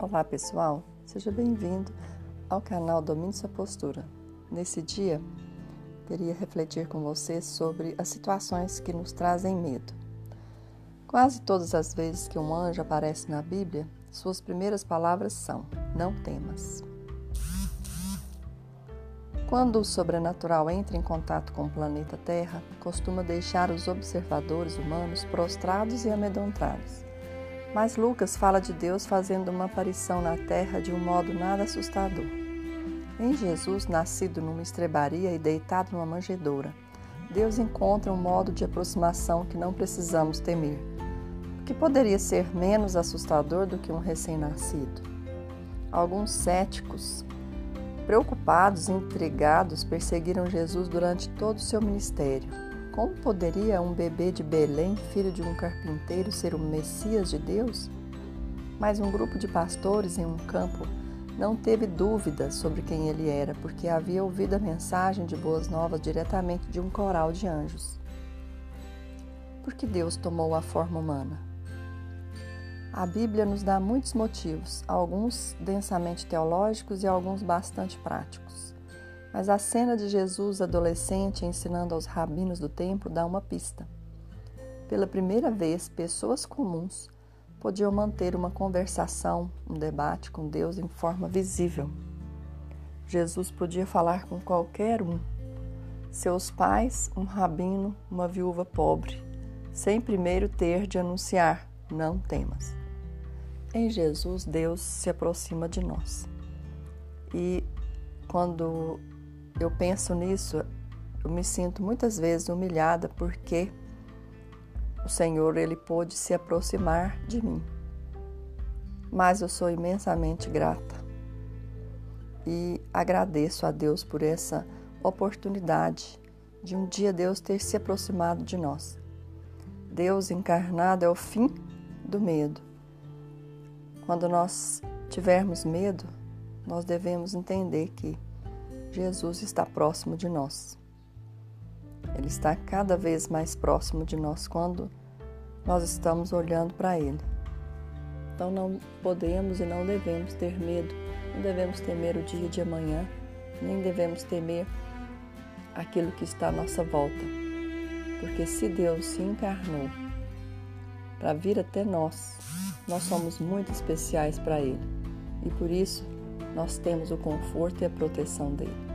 Olá pessoal, seja bem-vindo ao canal Domine Sua Postura. Nesse dia, queria refletir com você sobre as situações que nos trazem medo. Quase todas as vezes que um anjo aparece na Bíblia, suas primeiras palavras são: Não temas. Quando o sobrenatural entra em contato com o planeta Terra, costuma deixar os observadores humanos prostrados e amedrontados. Mas Lucas fala de Deus fazendo uma aparição na terra de um modo nada assustador. Em Jesus, nascido numa estrebaria e deitado numa manjedoura, Deus encontra um modo de aproximação que não precisamos temer. O que poderia ser menos assustador do que um recém-nascido? Alguns céticos, preocupados e intrigados, perseguiram Jesus durante todo o seu ministério como poderia um bebê de Belém, filho de um carpinteiro, ser o Messias de Deus? Mas um grupo de pastores em um campo não teve dúvida sobre quem ele era, porque havia ouvido a mensagem de boas novas diretamente de um coral de anjos. Por que Deus tomou a forma humana? A Bíblia nos dá muitos motivos, alguns densamente teológicos e alguns bastante práticos. Mas a cena de Jesus adolescente ensinando aos rabinos do templo dá uma pista. Pela primeira vez, pessoas comuns podiam manter uma conversação, um debate com Deus em forma visível. Jesus podia falar com qualquer um, seus pais, um rabino, uma viúva pobre, sem primeiro ter de anunciar: não temas. Em Jesus, Deus se aproxima de nós. E quando eu penso nisso, eu me sinto muitas vezes humilhada porque o Senhor ele pôde se aproximar de mim. Mas eu sou imensamente grata e agradeço a Deus por essa oportunidade de um dia Deus ter se aproximado de nós. Deus encarnado é o fim do medo. Quando nós tivermos medo, nós devemos entender que Jesus está próximo de nós. Ele está cada vez mais próximo de nós quando nós estamos olhando para Ele. Então não podemos e não devemos ter medo, não devemos temer o dia de amanhã, nem devemos temer aquilo que está à nossa volta. Porque se Deus se encarnou para vir até nós, nós somos muito especiais para Ele. E por isso nós temos o conforto e a proteção dele.